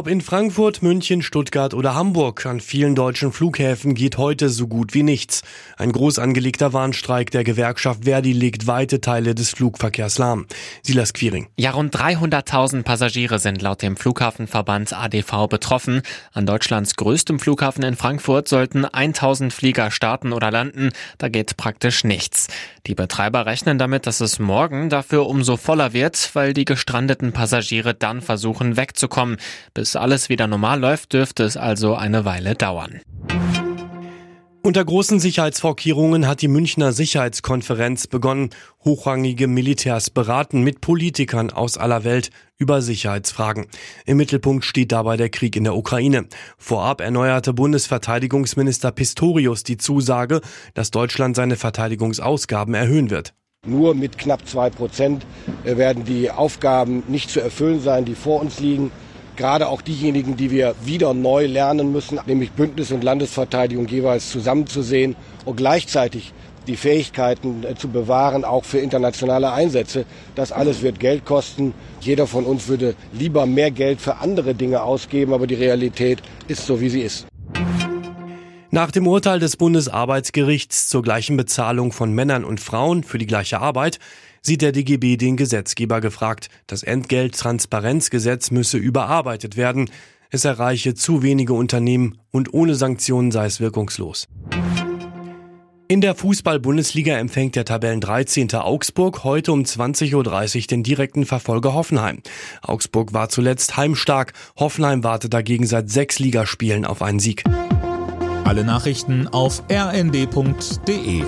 Ob in Frankfurt, München, Stuttgart oder Hamburg, an vielen deutschen Flughäfen geht heute so gut wie nichts. Ein groß angelegter Warnstreik der Gewerkschaft Verdi legt weite Teile des Flugverkehrs lahm. Silas Quiring. Ja, rund 300.000 Passagiere sind laut dem Flughafenverband ADV betroffen. An Deutschlands größtem Flughafen in Frankfurt sollten 1000 Flieger starten oder landen. Da geht praktisch nichts. Die Betreiber rechnen damit, dass es morgen dafür umso voller wird, weil die gestrandeten Passagiere dann versuchen wegzukommen. Bis alles wieder normal läuft, dürfte es also eine Weile dauern. Unter großen Sicherheitsvorkehrungen hat die Münchner Sicherheitskonferenz begonnen. Hochrangige Militärs beraten mit Politikern aus aller Welt über Sicherheitsfragen. Im Mittelpunkt steht dabei der Krieg in der Ukraine. Vorab erneuerte Bundesverteidigungsminister Pistorius die Zusage, dass Deutschland seine Verteidigungsausgaben erhöhen wird. Nur mit knapp zwei Prozent werden die Aufgaben nicht zu erfüllen sein, die vor uns liegen gerade auch diejenigen, die wir wieder neu lernen müssen, nämlich Bündnis und Landesverteidigung jeweils zusammenzusehen und gleichzeitig die Fähigkeiten äh, zu bewahren, auch für internationale Einsätze. Das alles wird Geld kosten. Jeder von uns würde lieber mehr Geld für andere Dinge ausgeben, aber die Realität ist so, wie sie ist. Nach dem Urteil des Bundesarbeitsgerichts zur gleichen Bezahlung von Männern und Frauen für die gleiche Arbeit sieht der DGB den Gesetzgeber gefragt. Das Entgelttransparenzgesetz müsse überarbeitet werden. Es erreiche zu wenige Unternehmen und ohne Sanktionen sei es wirkungslos. In der Fußball-Bundesliga empfängt der Tabellen 13. Augsburg heute um 20.30 Uhr den direkten Verfolger Hoffenheim. Augsburg war zuletzt heimstark. Hoffenheim wartet dagegen seit sechs Ligaspielen auf einen Sieg. Alle Nachrichten auf rnd.de